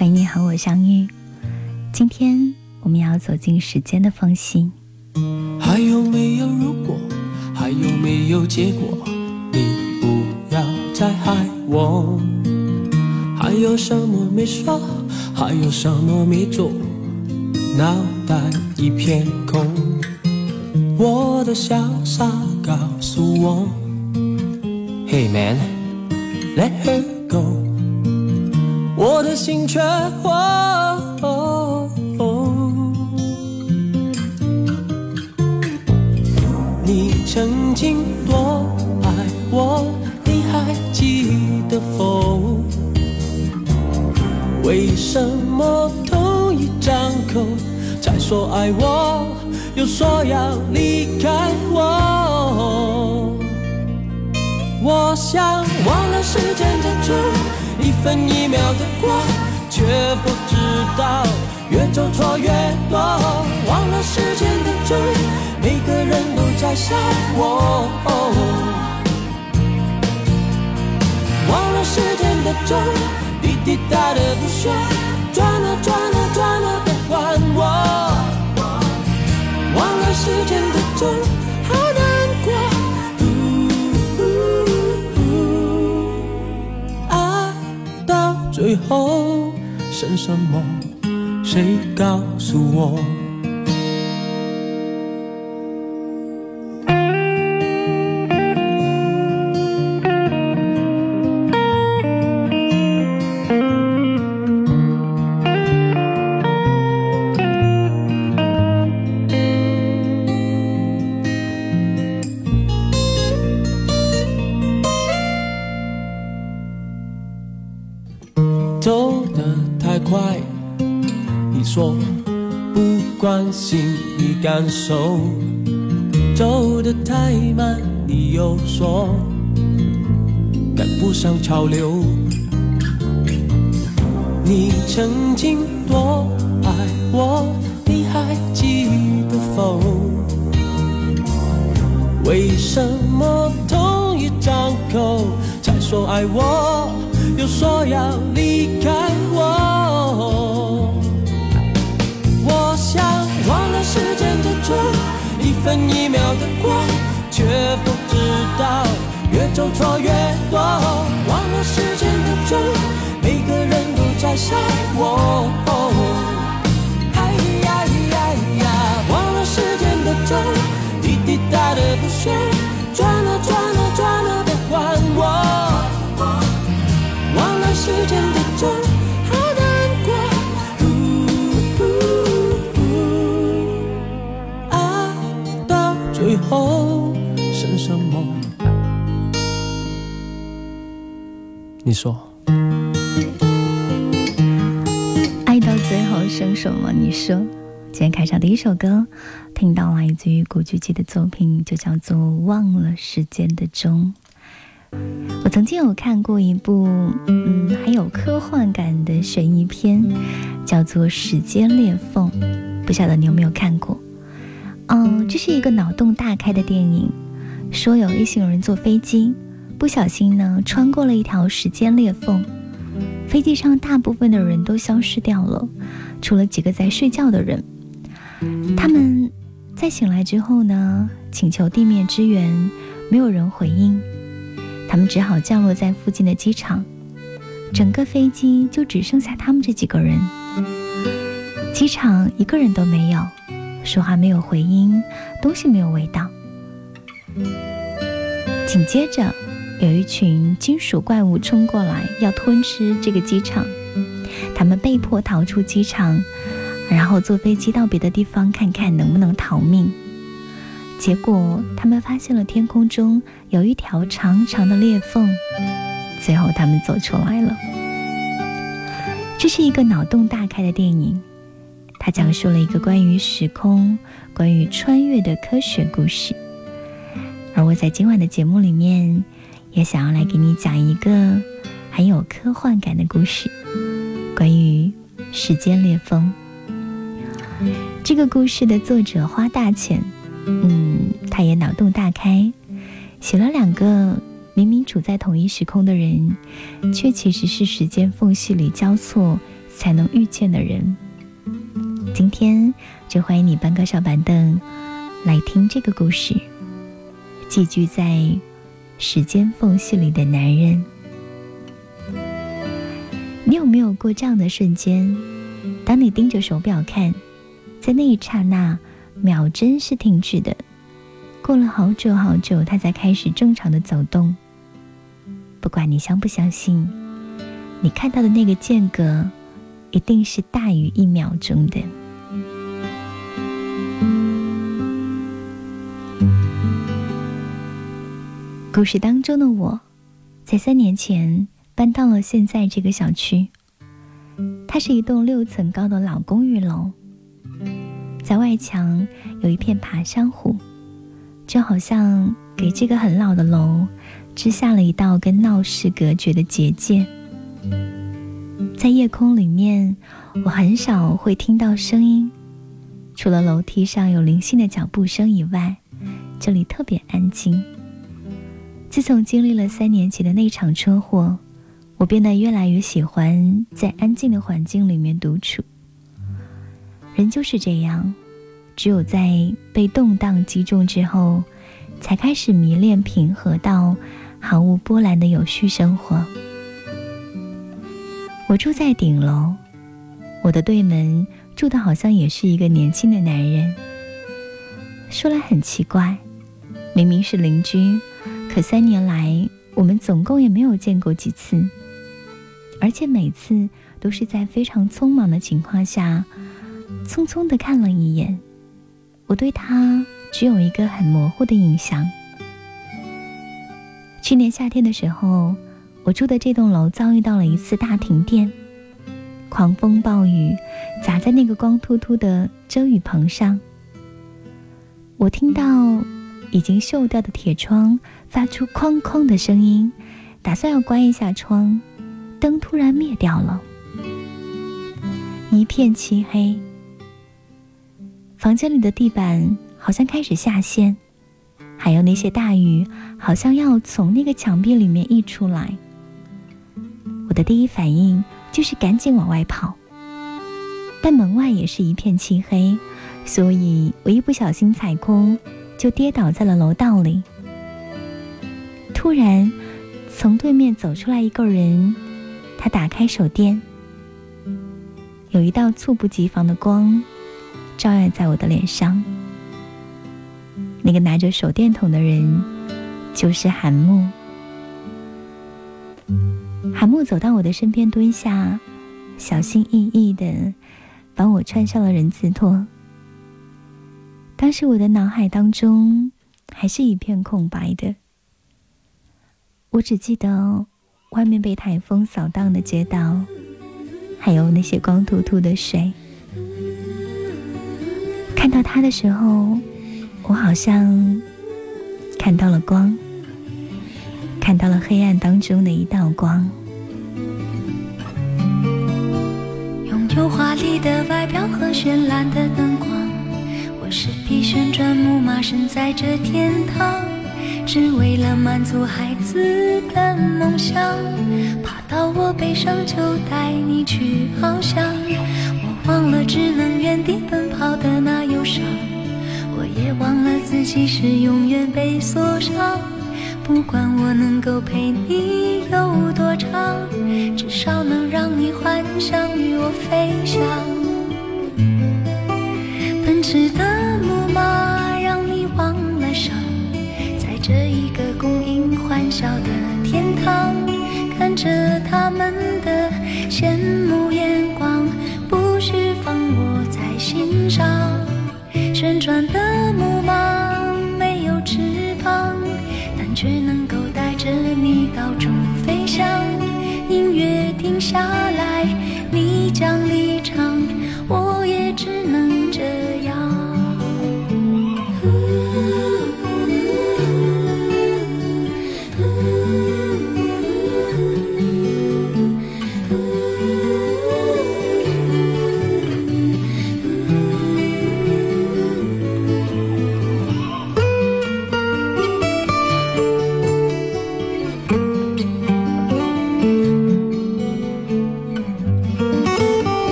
欢迎你和我相遇。今天我们要走进时间的缝隙。还有没有如果？还有没有结果？你不要再害我。还有什么没说？还有什么没做？脑袋一片空。我的潇洒告诉我，Hey man，let her go。我的心却哦，你曾经多爱我，你还记得否？为什么同一张口再说爱我，又说要离开我？我想忘了时间的钟。一分一秒的过，却不知道越走错越多。忘了时间的钟，每个人都在笑我。忘了时间的钟，滴滴答的不说，转了转了转了别还我。忘了时间的钟。最后剩什么？谁告诉我？手走得太慢，你又说赶不上潮流。你曾经多爱我，你还记得否？为什么同一张口才说爱我，又说要秒的过，却不知道越走错越多。忘了时间的钟，每个人都在笑我。哎呀呀呀！忘了时间的钟，滴滴答的不说，转了转了转了别还我。忘了时间的开场第一首歌，听到来自于古巨基的作品，就叫做《忘了时间的钟》。我曾经有看过一部，嗯，很有科幻感的悬疑片，叫做《时间裂缝》，不晓得你有没有看过？嗯，这是一个脑洞大开的电影，说有一行人坐飞机，不小心呢穿过了一条时间裂缝，飞机上大部分的人都消失掉了，除了几个在睡觉的人。他们在醒来之后呢，请求地面支援，没有人回应，他们只好降落在附近的机场，整个飞机就只剩下他们这几个人，机场一个人都没有。说话没有回音，东西没有味道。紧接着，有一群金属怪物冲过来，要吞吃这个机场。他们被迫逃出机场，然后坐飞机到别的地方看看能不能逃命。结果，他们发现了天空中有一条长长的裂缝。最后，他们走出来了。这是一个脑洞大开的电影。它讲述了一个关于时空、关于穿越的科学故事，而我在今晚的节目里面，也想要来给你讲一个很有科幻感的故事，关于时间裂缝。这个故事的作者花大钱，嗯，他也脑洞大开，写了两个明明处在同一时空的人，却其实是时间缝隙里交错。才能遇见的人。今天就欢迎你搬个小板凳来听这个故事，寄居在时间缝隙里的男人。你有没有过这样的瞬间？当你盯着手表看，在那一刹那，秒针是停止的。过了好久好久，它才开始正常的走动。不管你相不相信，你看到的那个间隔，一定是大于一秒钟的。故事当中的我，在三年前搬到了现在这个小区。它是一栋六层高的老公寓楼，在外墙有一片爬山虎，就好像给这个很老的楼织下了一道跟闹市隔绝的结界。在夜空里面，我很少会听到声音，除了楼梯上有零星的脚步声以外，这里特别安静。自从经历了三年前的那场车祸。我变得越来越喜欢在安静的环境里面独处。人就是这样，只有在被动荡击中之后，才开始迷恋平和到毫无波澜的有序生活。我住在顶楼，我的对门住的好像也是一个年轻的男人。说来很奇怪，明明是邻居，可三年来我们总共也没有见过几次。而且每次都是在非常匆忙的情况下，匆匆的看了一眼。我对他只有一个很模糊的印象。去年夏天的时候，我住的这栋楼遭遇到了一次大停电，狂风暴雨砸在那个光秃秃的遮雨棚上。我听到已经锈掉的铁窗发出哐哐的声音，打算要关一下窗。灯突然灭掉了，一片漆黑。房间里的地板好像开始下陷，还有那些大雨好像要从那个墙壁里面溢出来。我的第一反应就是赶紧往外跑，但门外也是一片漆黑，所以我一不小心踩空，就跌倒在了楼道里。突然，从对面走出来一个人。他打开手电，有一道猝不及防的光照耀在我的脸上。那个拿着手电筒的人就是韩木。韩木走到我的身边，蹲下，小心翼翼的帮我穿上了人字拖。当时我的脑海当中还是一片空白的，我只记得。外面被台风扫荡的街道，还有那些光秃秃的水。看到他的时候，我好像看到了光，看到了黑暗当中的一道光。拥有华丽的外表和绚烂的灯光，我是匹旋转木马，身在这天堂。只为了满足孩子的梦想，爬到我背上就带你去翱翔。忘了只能原地奔跑的那忧伤，我也忘了自己是永远被锁上。不管我能够陪你有多长，至少能让你幻想与我飞翔。奔驰的木马让你忘了伤。在这一个供应欢笑的天堂，看着他们的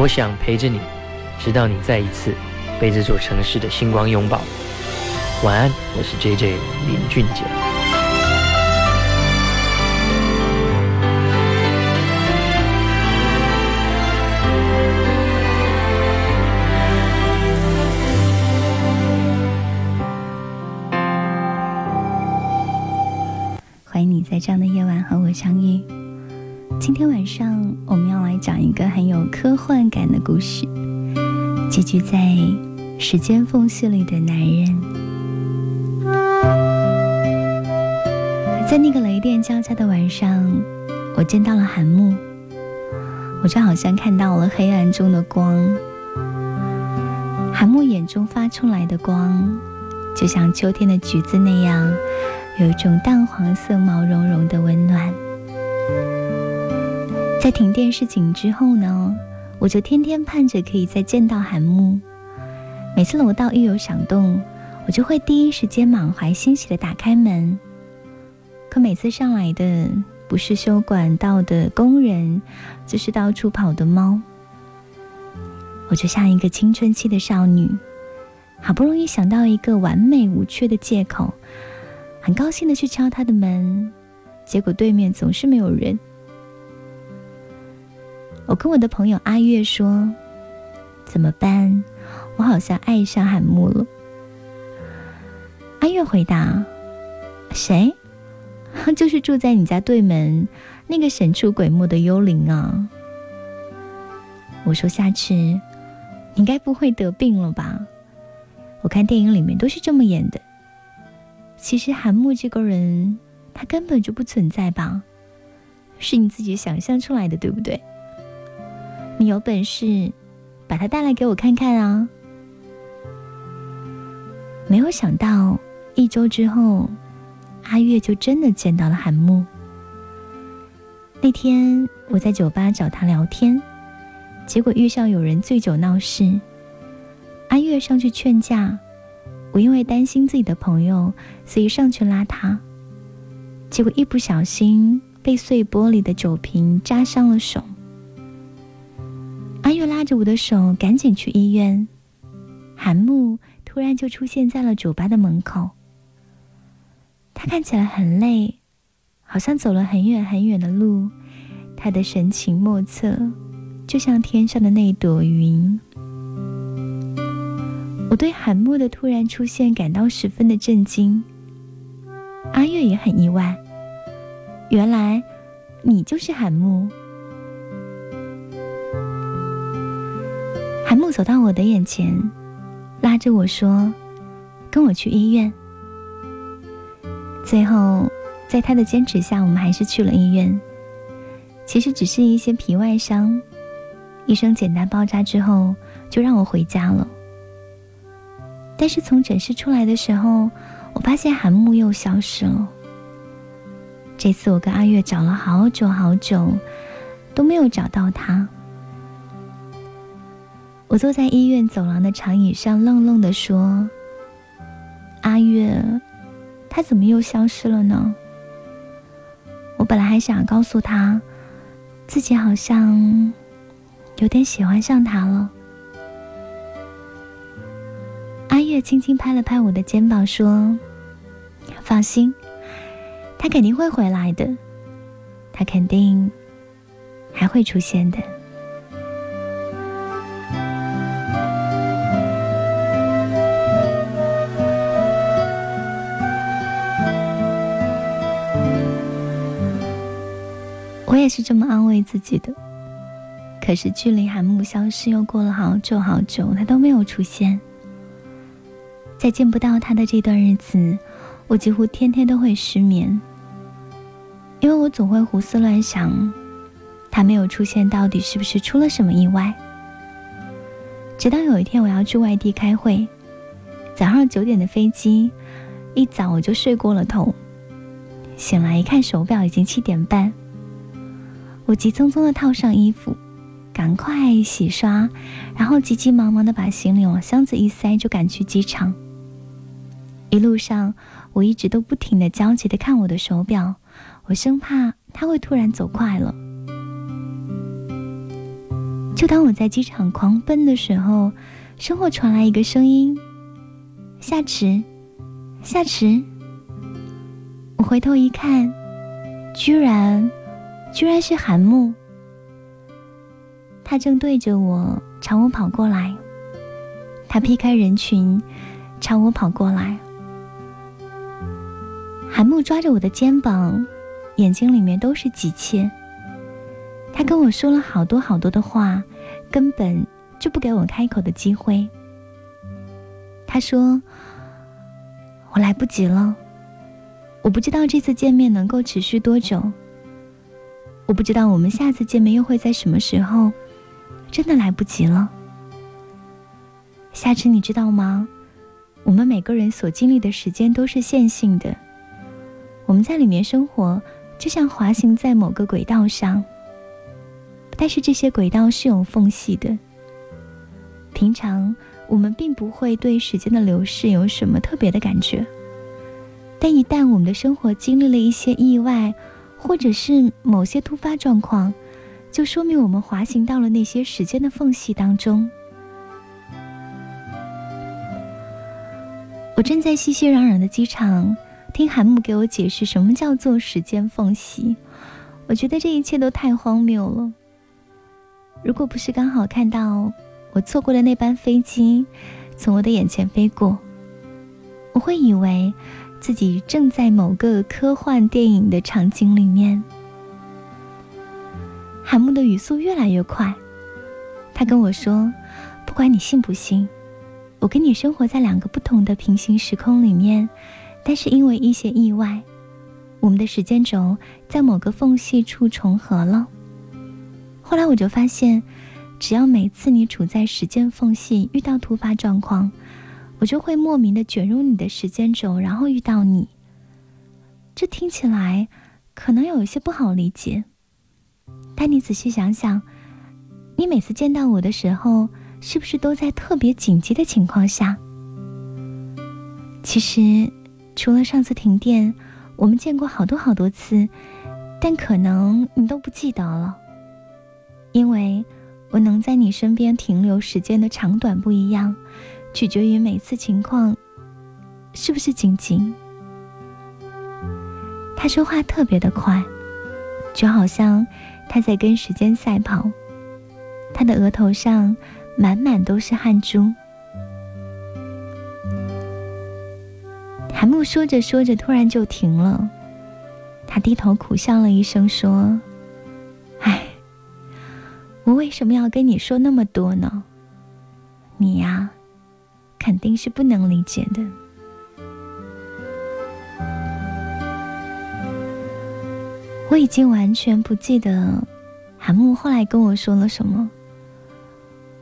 我想陪着你，直到你再一次被这座城市的星光拥抱。晚安，我是 J J 林俊杰。故事，寄居在时间缝隙里的男人。在那个雷电交加的晚上，我见到了韩木，我就好像看到了黑暗中的光。韩木眼中发出来的光，就像秋天的橘子那样，有一种淡黄色、毛茸茸的温暖。在停电示警之后呢，我就天天盼着可以再见到韩木。每次楼道一有响动，我就会第一时间满怀欣喜的打开门。可每次上来的不是修管道的工人，就是到处跑的猫。我就像一个青春期的少女，好不容易想到一个完美无缺的借口，很高兴的去敲他的门，结果对面总是没有人。我跟我的朋友阿月说：“怎么办？我好像爱上韩木了。”阿月回答：“谁？就是住在你家对门那个神出鬼没的幽灵啊！”我说：“下次你该不会得病了吧？我看电影里面都是这么演的。其实韩木这个人，他根本就不存在吧？是你自己想象出来的，对不对？”你有本事，把他带来给我看看啊！没有想到，一周之后，阿月就真的见到了韩木。那天我在酒吧找他聊天，结果遇上有人醉酒闹事，阿月上去劝架，我因为担心自己的朋友，所以上去拉他，结果一不小心被碎玻璃的酒瓶扎伤了手。阿月拉着我的手，赶紧去医院。韩木突然就出现在了酒吧的门口。他看起来很累，好像走了很远很远的路。他的神情莫测，就像天上的那朵云。我对韩木的突然出现感到十分的震惊，阿月也很意外。原来你就是韩木。韩木走到我的眼前，拉着我说：“跟我去医院。”最后，在他的坚持下，我们还是去了医院。其实只是一些皮外伤，医生简单包扎之后，就让我回家了。但是从诊室出来的时候，我发现韩木又消失了。这次我跟阿月找了好久好久，都没有找到他。我坐在医院走廊的长椅上，愣愣的说：“阿月，他怎么又消失了呢？”我本来还想告诉他，自己好像有点喜欢上他了。阿月轻轻拍了拍我的肩膀，说：“放心。”他肯定会回来的，他肯定还会出现的。也是这么安慰自己的。可是距离韩木消失又过了好久好久，他都没有出现。在见不到他的这段日子，我几乎天天都会失眠。因为我总会胡思乱想，他没有出现，到底是不是出了什么意外？直到有一天我要去外地开会，早上九点的飞机，一早我就睡过了头，醒来一看手表已经七点半，我急匆匆的套上衣服，赶快洗刷，然后急急忙忙的把行李往箱子一塞，就赶去机场。一路上我一直都不停的焦急的看我的手表。我生怕他会突然走快了。就当我在机场狂奔的时候，身后传来一个声音：“夏池，夏池。”我回头一看，居然，居然是韩木。他正对着我朝我跑过来。他劈开人群，朝我跑过来。韩木抓着我的肩膀。眼睛里面都是急切。他跟我说了好多好多的话，根本就不给我开口的机会。他说：“我来不及了，我不知道这次见面能够持续多久，我不知道我们下次见面又会在什么时候，真的来不及了。”夏池，你知道吗？我们每个人所经历的时间都是线性的，我们在里面生活。就像滑行在某个轨道上，但是这些轨道是有缝隙的。平常我们并不会对时间的流逝有什么特别的感觉，但一旦我们的生活经历了一些意外，或者是某些突发状况，就说明我们滑行到了那些时间的缝隙当中。我正在熙熙攘攘的机场。听韩木给我解释什么叫做时间缝隙，我觉得这一切都太荒谬了。如果不是刚好看到我错过的那班飞机从我的眼前飞过，我会以为自己正在某个科幻电影的场景里面。韩木的语速越来越快，他跟我说：“不管你信不信，我跟你生活在两个不同的平行时空里面。”但是因为一些意外，我们的时间轴在某个缝隙处重合了。后来我就发现，只要每次你处在时间缝隙遇到突发状况，我就会莫名的卷入你的时间轴，然后遇到你。这听起来可能有一些不好理解，但你仔细想想，你每次见到我的时候，是不是都在特别紧急的情况下？其实。除了上次停电，我们见过好多好多次，但可能你都不记得了，因为我能在你身边停留时间的长短不一样，取决于每次情况是不是紧急。他说话特别的快，就好像他在跟时间赛跑，他的额头上满满都是汗珠。韩木说着说着，突然就停了。他低头苦笑了一声，说：“唉，我为什么要跟你说那么多呢？你呀，肯定是不能理解的。”我已经完全不记得韩木后来跟我说了什么。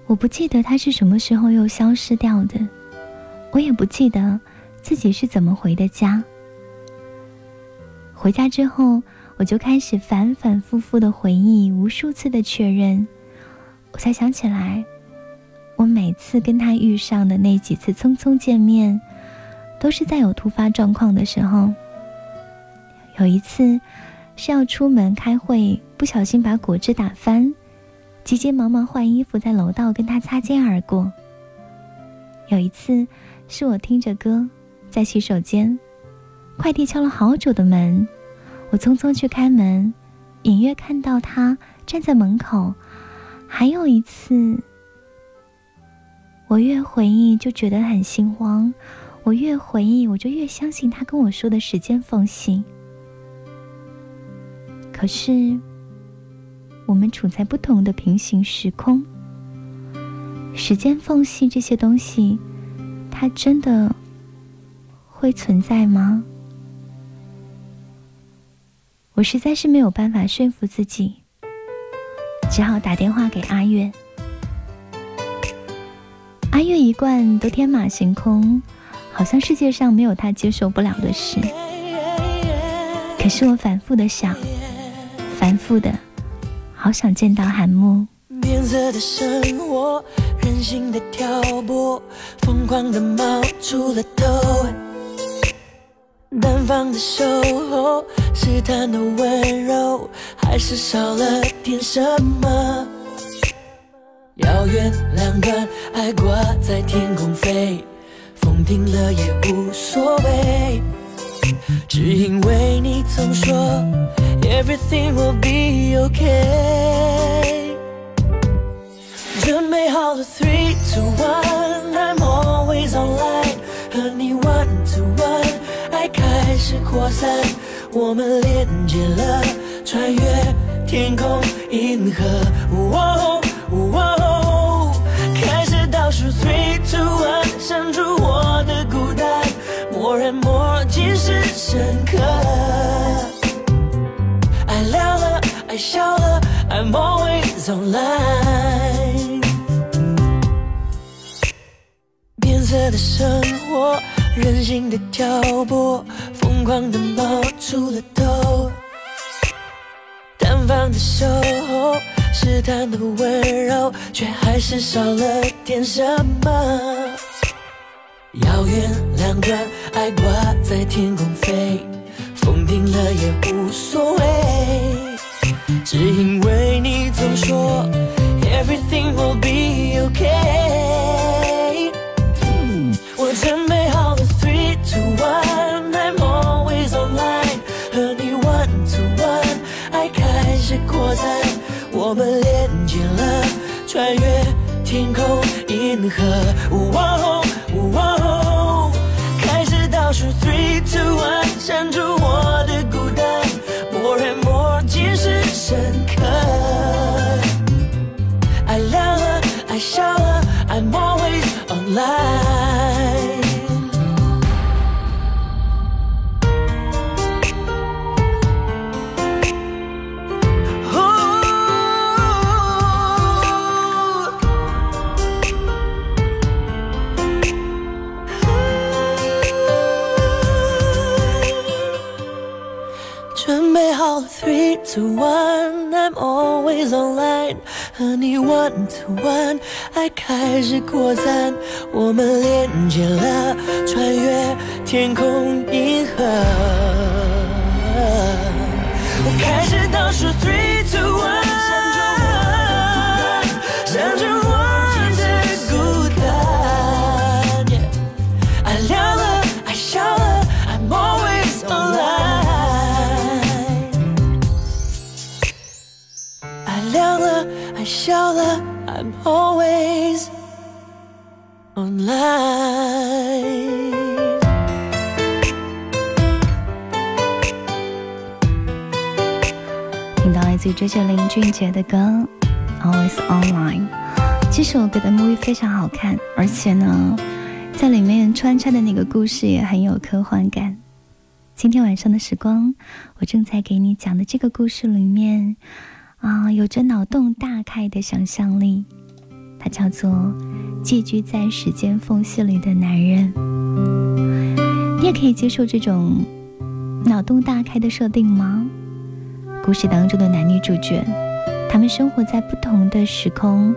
我不记得他是什么时候又消失掉的，我也不记得。自己是怎么回的家？回家之后，我就开始反反复复的回忆，无数次的确认，我才想起来，我每次跟他遇上的那几次匆匆见面，都是在有突发状况的时候。有一次是要出门开会，不小心把果汁打翻，急急忙忙换衣服，在楼道跟他擦肩而过。有一次是我听着歌。在洗手间，快递敲了好久的门，我匆匆去开门，隐约看到他站在门口。还有一次，我越回忆就觉得很心慌，我越回忆我就越相信他跟我说的时间缝隙。可是，我们处在不同的平行时空，时间缝隙这些东西，它真的。会存在吗？我实在是没有办法说服自己，只好打电话给阿月。阿月一贯都天马行空，好像世界上没有他接受不了的事。可是我反复的想，反复的，好想见到韩木。变色的生活，任性的挑拨，疯狂的冒出了头。单方的守候，试探的温柔，还是少了点什么？遥远两端，爱挂在天空飞，风停了也无所谓，只因为你总说 Everything will be okay。准备好了，three to one，I'm always online，和你 one to one 爱。开始扩散，我们连接了，穿越天空、银河。数，three two one，删除我的孤单，more and more，尽是深刻。爱聊了，爱笑了，I'm always online。变色的生活。任性的挑拨，疯狂的冒出了头，单方的守候，试探的温柔，却还是少了点什么。遥远两端，爱挂在天空飞，风停了也无所谓，只因为你总说 Everything will be okay。我真我们连接了，穿越天空、银河。开始倒数，three two one，删除我的孤单，more and more，尽是深刻。爱亮了，爱笑了，I'm always online。To one, I'm always online。和你 one to one，爱开始扩散，我们连接了，穿越天空银河。我开始倒数 three 自这是林俊杰的歌《Always Online》。这首歌的 MV 非常好看，而且呢，在里面穿插的那个故事也很有科幻感。今天晚上的时光，我正在给你讲的这个故事里面，啊，有着脑洞大开的想象力。它叫做《寄居在时间缝隙里的男人》。你也可以接受这种脑洞大开的设定吗？故事当中的男女主角，他们生活在不同的时空，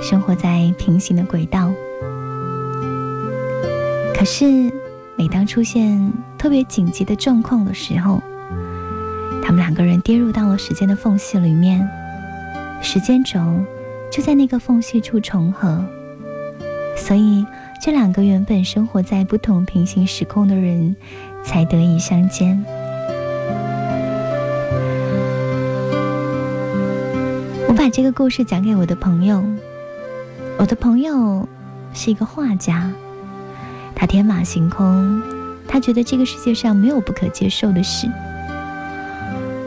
生活在平行的轨道。可是，每当出现特别紧急的状况的时候，他们两个人跌入到了时间的缝隙里面，时间轴就在那个缝隙处重合，所以这两个原本生活在不同平行时空的人才得以相见。把这个故事讲给我的朋友。我的朋友是一个画家，他天马行空，他觉得这个世界上没有不可接受的事。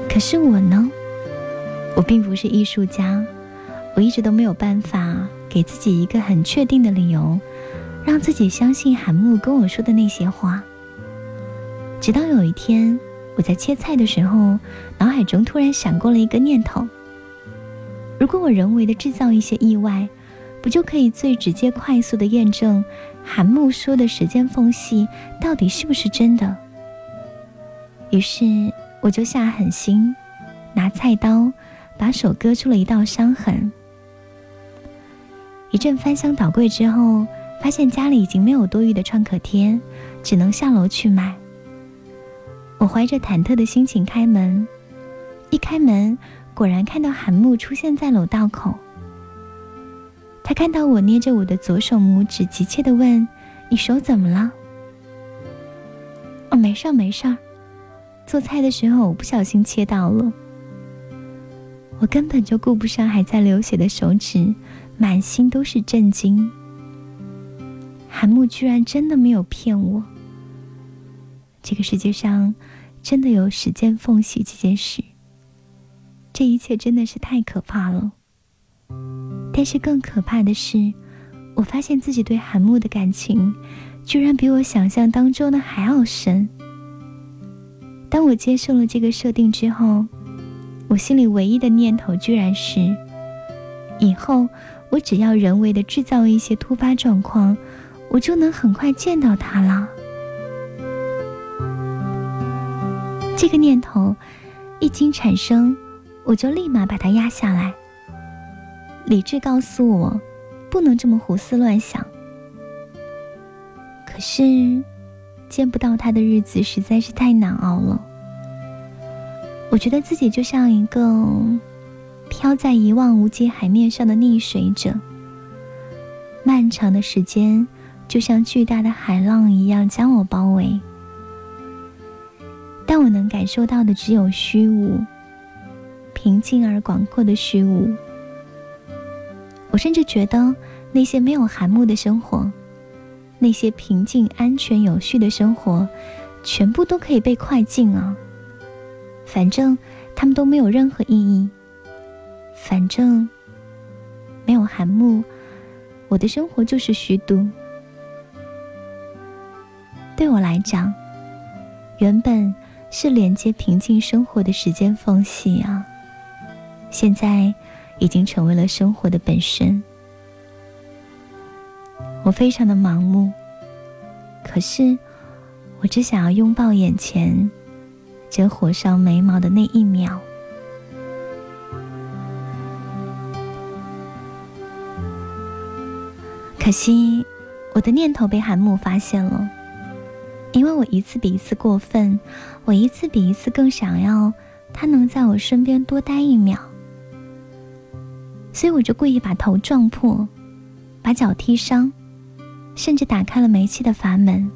可是我呢，我并不是艺术家，我一直都没有办法给自己一个很确定的理由，让自己相信韩木跟我说的那些话。直到有一天，我在切菜的时候，脑海中突然闪过了一个念头。如果我人为的制造一些意外，不就可以最直接、快速的验证韩木说的时间缝隙到底是不是真的？于是我就下狠心，拿菜刀把手割出了一道伤痕。一阵翻箱倒柜之后，发现家里已经没有多余的创可贴，只能下楼去买。我怀着忐忑的心情开门，一开门。果然看到韩木出现在楼道口。他看到我捏着我的左手拇指，急切地问：“你手怎么了？”“哦，没事儿，没事儿。做菜的时候我不小心切到了。”我根本就顾不上还在流血的手指，满心都是震惊。韩木居然真的没有骗我。这个世界上真的有时间缝隙这件事。这一切真的是太可怕了。但是更可怕的是，我发现自己对韩木的感情，居然比我想象当中的还要深。当我接受了这个设定之后，我心里唯一的念头居然是：以后我只要人为的制造一些突发状况，我就能很快见到他了。这个念头一经产生。我就立马把它压下来。理智告诉我，不能这么胡思乱想。可是，见不到他的日子实在是太难熬了。我觉得自己就像一个飘在一望无际海面上的溺水者，漫长的时间就像巨大的海浪一样将我包围，但我能感受到的只有虚无。平静而广阔的虚无，我甚至觉得那些没有寒木的生活，那些平静、安全、有序的生活，全部都可以被快进啊！反正他们都没有任何意义。反正没有寒木，我的生活就是虚度。对我来讲，原本是连接平静生活的时间缝隙啊。现在已经成为了生活的本身。我非常的盲目，可是我只想要拥抱眼前这火烧眉毛的那一秒。可惜我的念头被韩木发现了，因为我一次比一次过分，我一次比一次更想要他能在我身边多待一秒。所以我就故意把头撞破，把脚踢伤，甚至打开了煤气的阀门。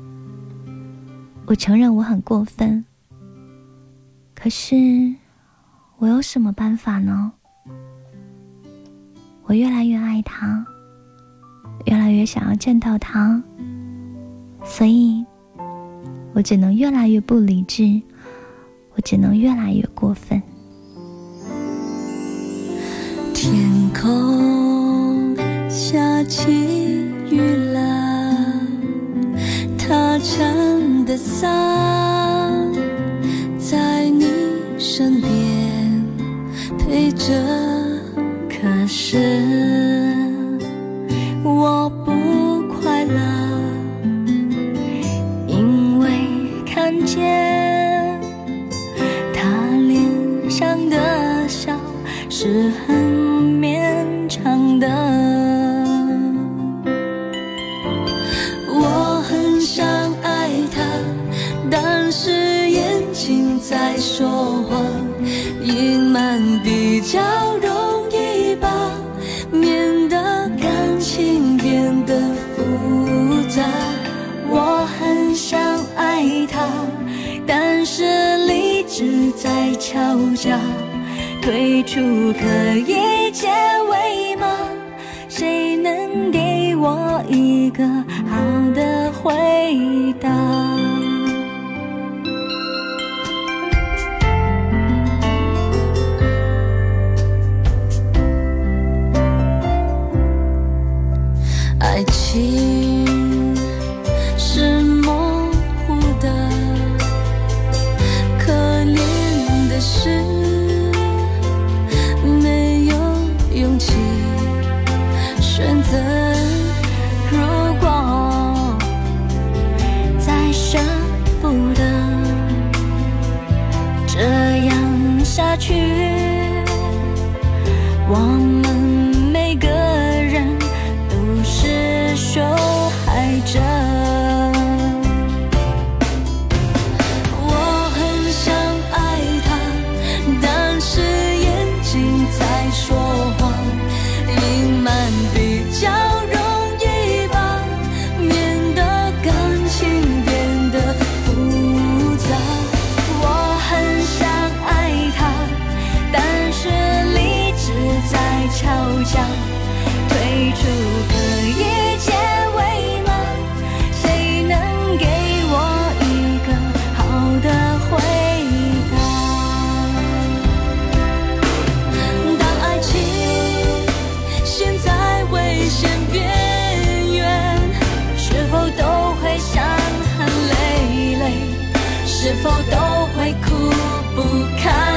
我承认我很过分，可是我有什么办法呢？我越来越爱他，越来越想要见到他，所以我只能越来越不理智，我只能越来越过分。天空下起雨了，他撑的伞在你身边陪着，可是我不快乐，因为看见他脸上的笑是很说谎，隐瞒比较容易吧，免得感情变得复杂。我很想爱他，但是理智在敲架，退出可以都会哭不堪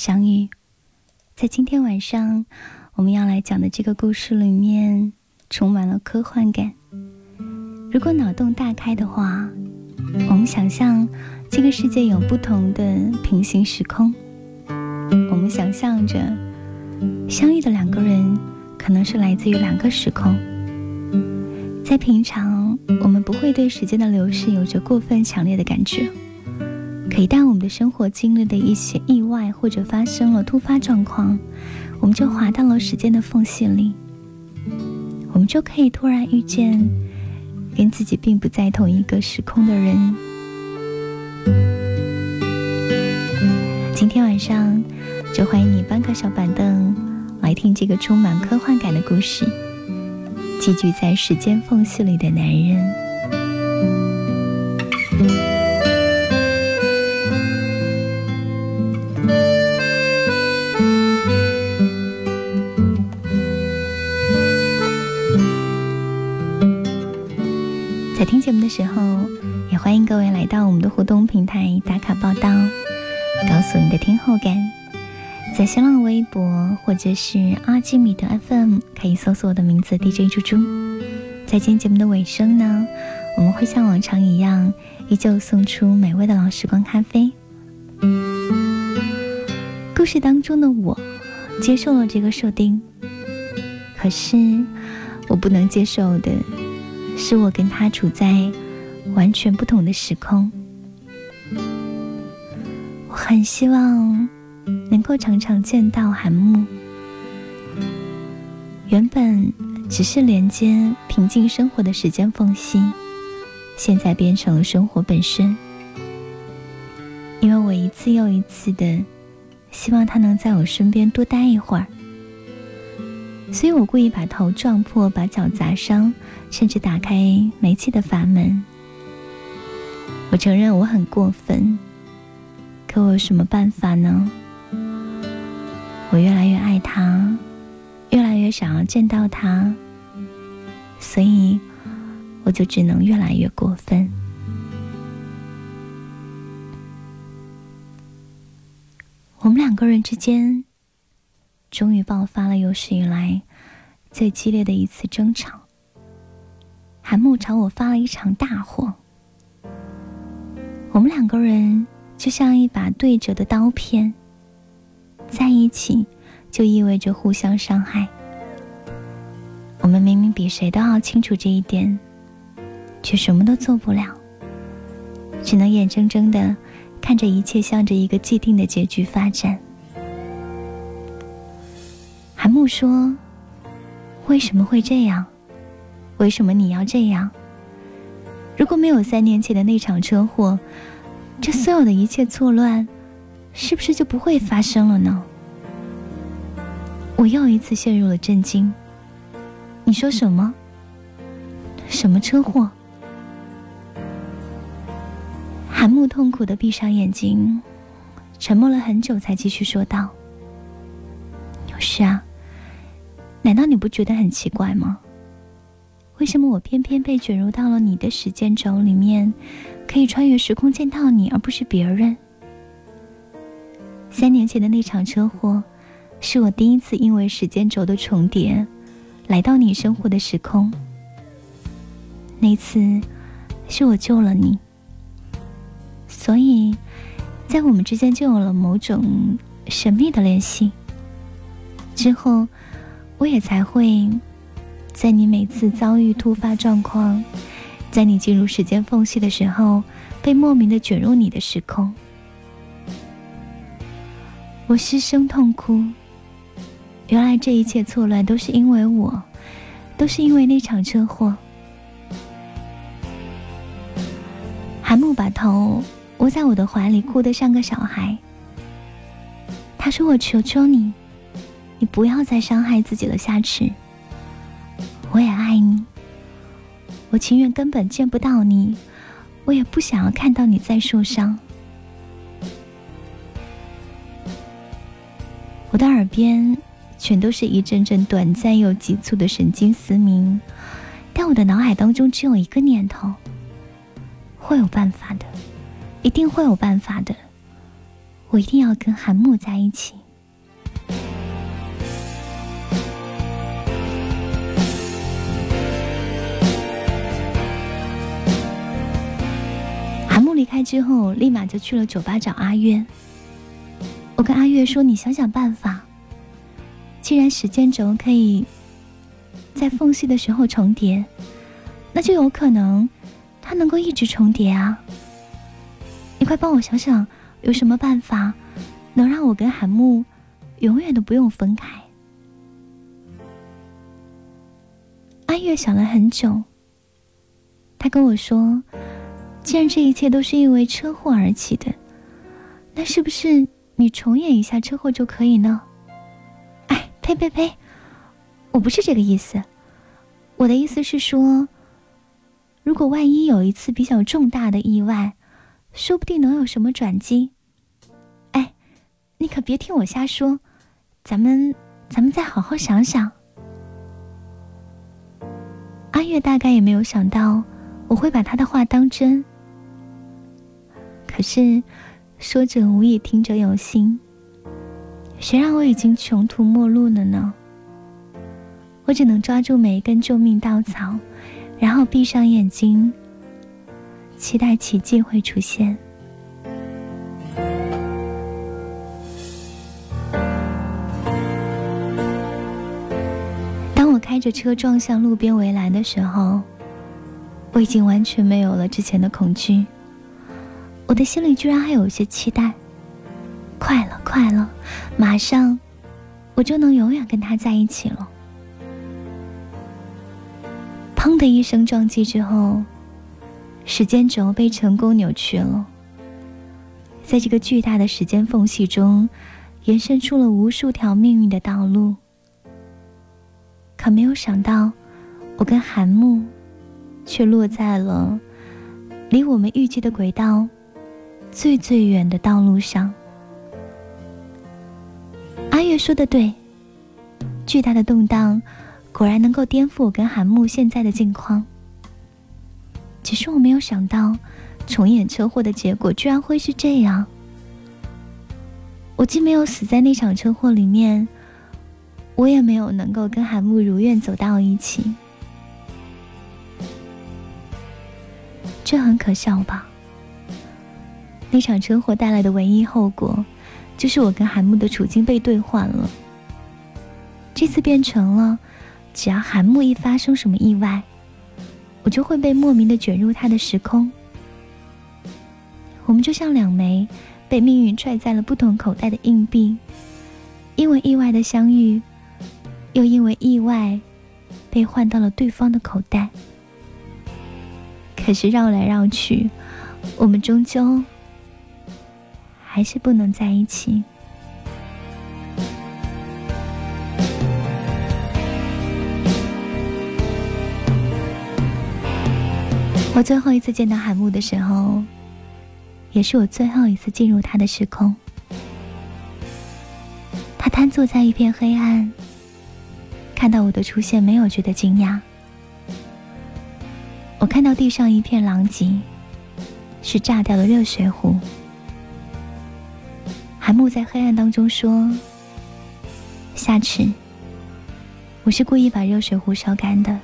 相遇。在今天晚上，我们要来讲的这个故事里面，充满了科幻感。如果脑洞大开的话，我们想象这个世界有不同的平行时空。我们想象着相遇的两个人可能是来自于两个时空。在平常，我们不会对时间的流逝有着过分强烈的感觉。可一旦我们的生活经历了一些意外，或者发生了突发状况，我们就滑到了时间的缝隙里，我们就可以突然遇见跟自己并不在同一个时空的人。今天晚上就欢迎你搬个小板凳，来来听这个充满科幻感的故事——寄居在时间缝隙里的男人。听节目的时候，也欢迎各位来到我们的互动平台打卡报道，告诉你的听后感。在新浪微博或者是阿基米德 FM，可以搜索我的名字 DJ 猪猪。在今天节目的尾声呢，我们会像往常一样，依旧送出美味的老时光咖啡。故事当中的我接受了这个设定，可是我不能接受的。是我跟他处在完全不同的时空。我很希望能够常常见到韩木。原本只是连接平静生活的时间缝隙，现在变成了生活本身。因为我一次又一次的希望他能在我身边多待一会儿。所以我故意把头撞破，把脚砸伤，甚至打开煤气的阀门。我承认我很过分，可我有什么办法呢？我越来越爱他，越来越想要见到他，所以我就只能越来越过分。我们两个人之间。终于爆发了有史以来最激烈的一次争吵。韩木朝我发了一场大火，我们两个人就像一把对折的刀片，在一起就意味着互相伤害。我们明明比谁都要清楚这一点，却什么都做不了，只能眼睁睁的看着一切向着一个既定的结局发展。韩木说：“为什么会这样？为什么你要这样？如果没有三年前的那场车祸，这所有的一切错乱，是不是就不会发生了呢？”我又一次陷入了震惊。你说什么？什么车祸？韩木痛苦的闭上眼睛，沉默了很久，才继续说道：“是啊。”难道你不觉得很奇怪吗？为什么我偏偏被卷入到了你的时间轴里面，可以穿越时空见到你，而不是别人？三年前的那场车祸，是我第一次因为时间轴的重叠，来到你生活的时空。那次，是我救了你，所以，在我们之间就有了某种神秘的联系。之后。我也才会，在你每次遭遇突发状况，在你进入时间缝隙的时候，被莫名的卷入你的时空。我失声痛哭。原来这一切错乱都是因为我，都是因为那场车祸。韩木把头窝在我的怀里，哭得像个小孩。他说：“我求求你。”你不要再伤害自己了，夏池。我也爱你，我情愿根本见不到你，我也不想要看到你再受伤。我的耳边全都是一阵阵短暂又急促的神经嘶鸣，但我的脑海当中只有一个念头：会有办法的，一定会有办法的，我一定要跟韩木在一起。开之后，立马就去了酒吧找阿月。我跟阿月说：“你想想办法，既然时间轴可以在缝隙的时候重叠，那就有可能它能够一直重叠啊！你快帮我想想，有什么办法能让我跟韩木永远都不用分开？”阿月想了很久，他跟我说。既然这一切都是因为车祸而起的，那是不是你重演一下车祸就可以呢？哎，呸呸呸！我不是这个意思，我的意思是说，如果万一有一次比较重大的意外，说不定能有什么转机。哎，你可别听我瞎说，咱们咱们再好好想想。阿月大概也没有想到我会把他的话当真，可是说者无意，听者有心。谁让我已经穷途末路了呢？我只能抓住每一根救命稻草，然后闭上眼睛，期待奇迹会出现。当我开着车撞向路边围栏的时候，我已经完全没有了之前的恐惧，我的心里居然还有一些期待。快了，快了，马上我就能永远跟他在一起了。砰的一声撞击之后，时间轴被成功扭曲了，在这个巨大的时间缝隙中，延伸出了无数条命运的道路。可没有想到，我跟韩木却落在了离我们预计的轨道最最远的道路上。阿月说的对，巨大的动荡果然能够颠覆我跟韩木现在的境况。只是我没有想到，重演车祸的结果居然会是这样。我既没有死在那场车祸里面，我也没有能够跟韩木如愿走到一起，这很可笑吧？那场车祸带来的唯一后果。就是我跟韩木的处境被兑换了。这次变成了，只要韩木一发生什么意外，我就会被莫名的卷入他的时空。我们就像两枚被命运揣在了不同口袋的硬币，因为意外的相遇，又因为意外被换到了对方的口袋。可是绕来绕去，我们终究。还是不能在一起。我最后一次见到海木的时候，也是我最后一次进入他的时空。他瘫坐在一片黑暗，看到我的出现没有觉得惊讶。我看到地上一片狼藉，是炸掉的热水壶。韩木在黑暗当中说：“夏池，我是故意把热水壶烧干的。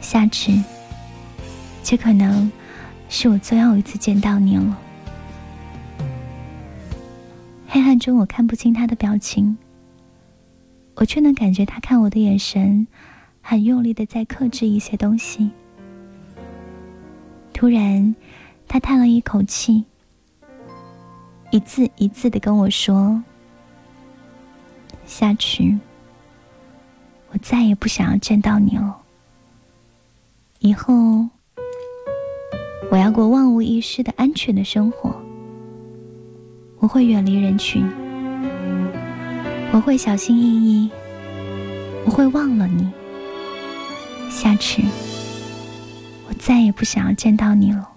夏池，这可能是我最后一次见到你了。”黑暗中，我看不清他的表情，我却能感觉他看我的眼神很用力的在克制一些东西。突然，他叹了一口气。一字一字的跟我说：“夏池，我再也不想要见到你了。以后我要过万无一失的安全的生活。我会远离人群，我会小心翼翼，我会忘了你。夏池，我再也不想要见到你了。”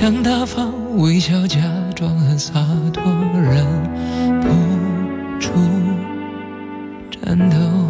想大方微笑假装很洒脱忍不住颤抖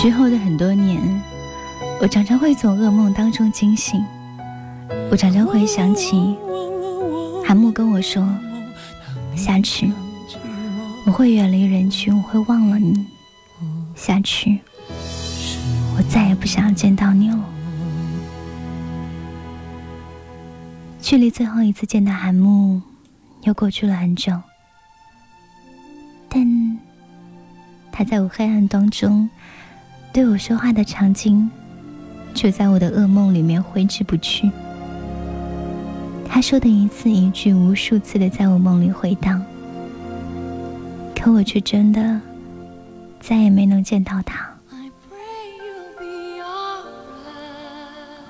之后的很多年，我常常会从噩梦当中惊醒，我常常会想起韩木跟我说：“下去，我会远离人群，我会忘了你。下去，我再也不想见到你了。”距离最后一次见到韩木，又过去了很久，但他在我黑暗当中对我说话的场景，却在我的噩梦里面挥之不去。他说的一字一句，无数次的在我梦里回荡，可我却真的再也没能见到他。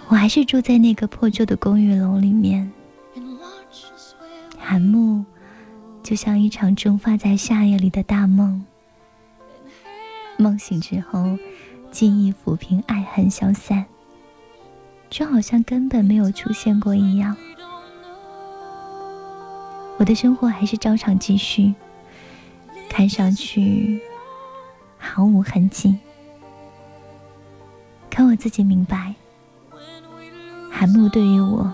我还是住在那个破旧的公寓楼里面，韩木就像一场蒸发在夏夜里的大梦。梦醒之后，记忆抚平，爱恨消散，就好像根本没有出现过一样。我的生活还是照常继续，看上去毫无痕迹。可我自己明白，韩木对于我，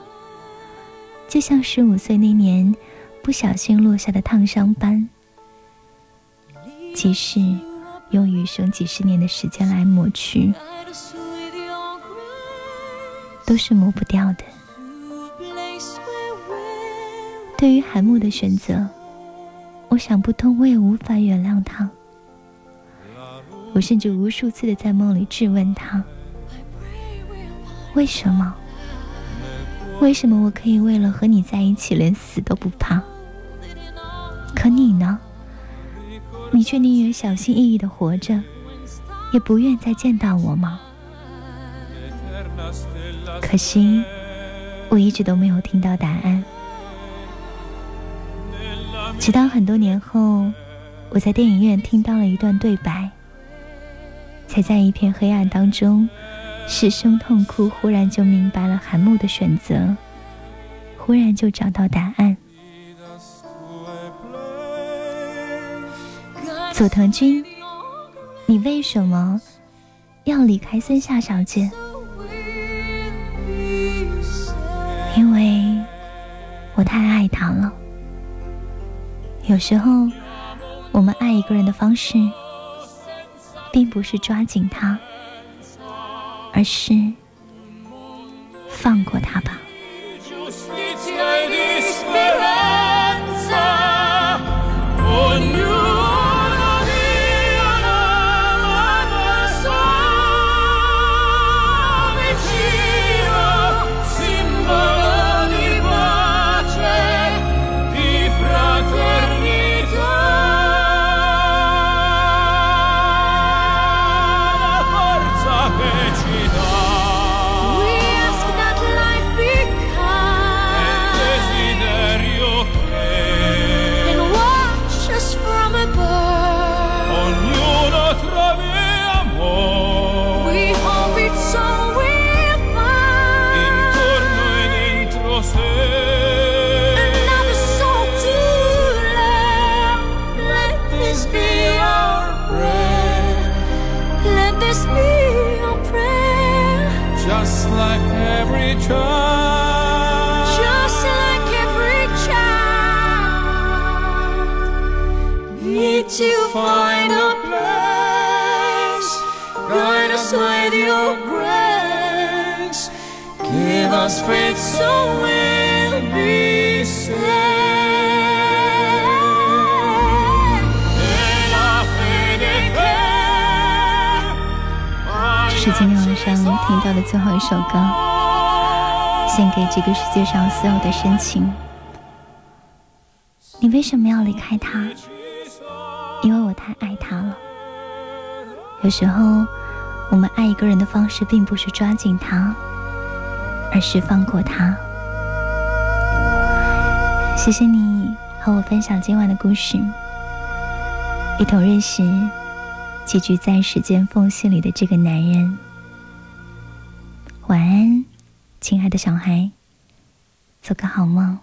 就像十五岁那年不小心落下的烫伤般，即使用余生几十年的时间来抹去，都是抹不掉的。对于韩木的选择，我想不通，我也无法原谅他。我甚至无数次的在梦里质问他：为什么？为什么我可以为了和你在一起，连死都不怕？可你呢？你却宁愿小心翼翼的活着，也不愿再见到我吗？可惜，我一直都没有听到答案。直到很多年后，我在电影院听到了一段对白，才在一片黑暗当中，失声痛哭，忽然就明白了韩木的选择，忽然就找到答案。佐藤君，你为什么要离开森下小姐？因为我太爱她了。有时候，我们爱一个人的方式，并不是抓紧他，而是放过他吧。这是今天晚上听到的最后一首歌，献给这个世界上所有的深情。你为什么要离开他？因为我太爱他了。有时候，我们爱一个人的方式，并不是抓紧他，而是放过他。谢谢你和我分享今晚的故事，一同认识。寄居在时间缝隙里的这个男人，晚安，亲爱的小孩，做个好梦。